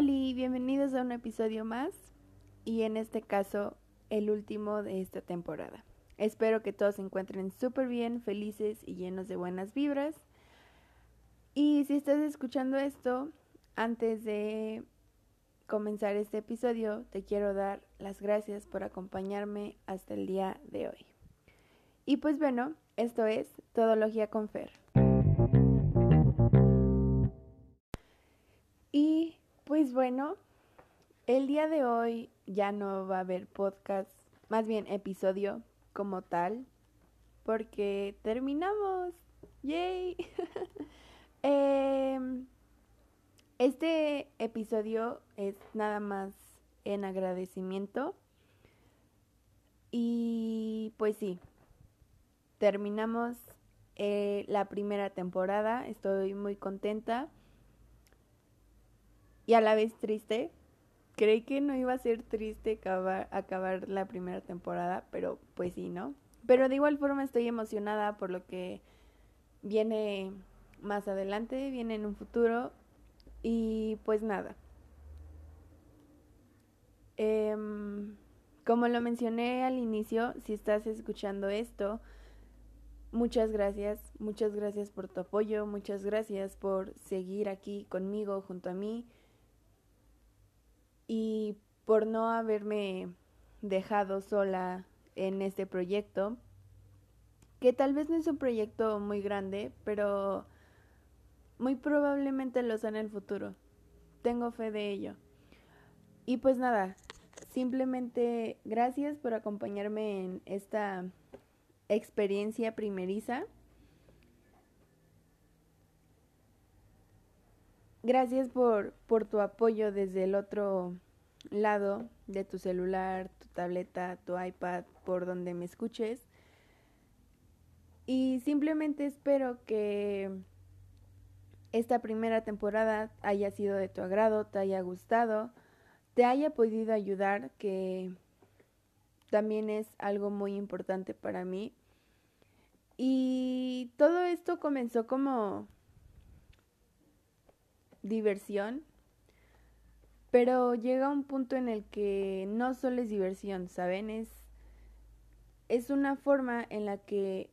Hola, bienvenidos a un episodio más y en este caso el último de esta temporada. Espero que todos se encuentren súper bien, felices y llenos de buenas vibras. Y si estás escuchando esto, antes de comenzar este episodio, te quiero dar las gracias por acompañarme hasta el día de hoy. Y pues bueno, esto es Todología con Fer. Bueno, el día de hoy ya no va a haber podcast, más bien episodio como tal, porque terminamos. ¡Yay! Em, este episodio es nada más en agradecimiento. Y pues sí, terminamos eh, la primera temporada. Estoy muy contenta y a la vez triste. Creí que no iba a ser triste acabar, acabar la primera temporada, pero pues sí, ¿no? Pero de igual forma estoy emocionada por lo que viene más adelante, viene en un futuro. Y pues nada. Em, como lo mencioné al inicio, si estás escuchando esto, muchas gracias, muchas gracias por tu apoyo, muchas gracias por seguir aquí conmigo, junto a mí por no haberme dejado sola en este proyecto, que tal vez no es un proyecto muy grande, pero muy probablemente lo sea en el futuro. Tengo fe de ello. Y pues nada, simplemente gracias por acompañarme en esta experiencia primeriza. Gracias por, por tu apoyo desde el otro lado de tu celular, tu tableta, tu iPad, por donde me escuches. Y simplemente espero que esta primera temporada haya sido de tu agrado, te haya gustado, te haya podido ayudar, que también es algo muy importante para mí. Y todo esto comenzó como diversión, pero llega un punto en el que no solo es diversión, ¿saben? Es, es una forma en la que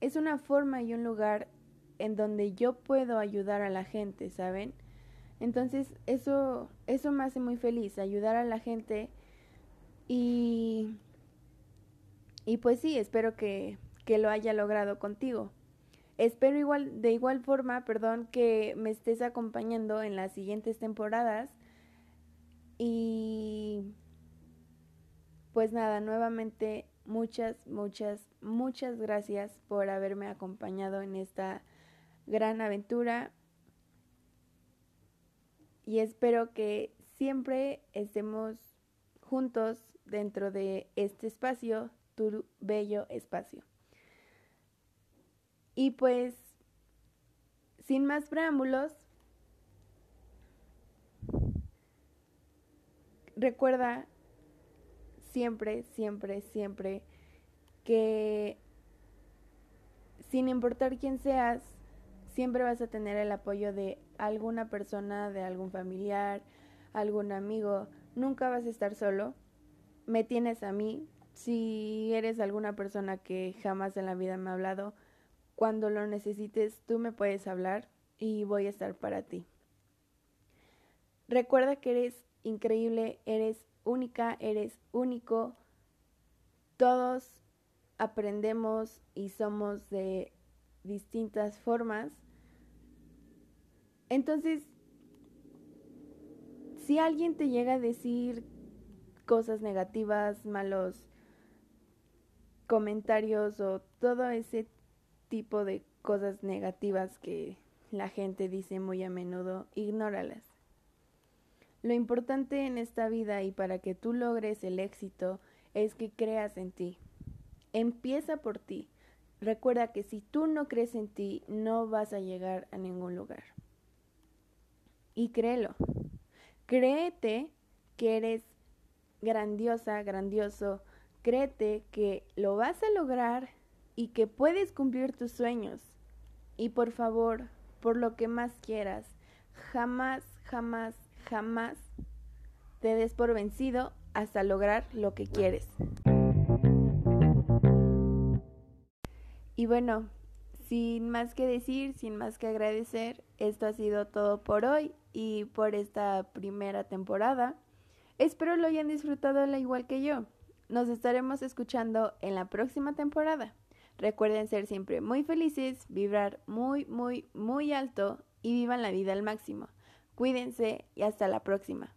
es una forma y un lugar en donde yo puedo ayudar a la gente, ¿saben? Entonces eso, eso me hace muy feliz, ayudar a la gente y, y pues sí, espero que, que lo haya logrado contigo. Espero igual, de igual forma, perdón, que me estés acompañando en las siguientes temporadas. Y pues nada, nuevamente muchas, muchas, muchas gracias por haberme acompañado en esta gran aventura. Y espero que siempre estemos juntos dentro de este espacio, tu bello espacio. Y pues, sin más preámbulos, recuerda siempre, siempre, siempre que sin importar quién seas, siempre vas a tener el apoyo de alguna persona, de algún familiar, algún amigo. Nunca vas a estar solo. Me tienes a mí. Si eres alguna persona que jamás en la vida me ha hablado, cuando lo necesites, tú me puedes hablar y voy a estar para ti. Recuerda que eres increíble, eres única, eres único. Todos aprendemos y somos de distintas formas. Entonces, si alguien te llega a decir cosas negativas, malos comentarios o todo ese tipo de cosas negativas que la gente dice muy a menudo, ignóralas. Lo importante en esta vida y para que tú logres el éxito es que creas en ti. Empieza por ti. Recuerda que si tú no crees en ti, no vas a llegar a ningún lugar. Y créelo. Créete que eres grandiosa, grandioso. Créete que lo vas a lograr y que puedes cumplir tus sueños. Y por favor, por lo que más quieras, jamás, jamás, jamás te des por vencido hasta lograr lo que quieres. Y bueno, sin más que decir, sin más que agradecer, esto ha sido todo por hoy y por esta primera temporada. Espero lo hayan disfrutado al igual que yo. Nos estaremos escuchando en la próxima temporada. Recuerden ser siempre muy felices, vibrar muy, muy, muy alto y vivan la vida al máximo. Cuídense y hasta la próxima.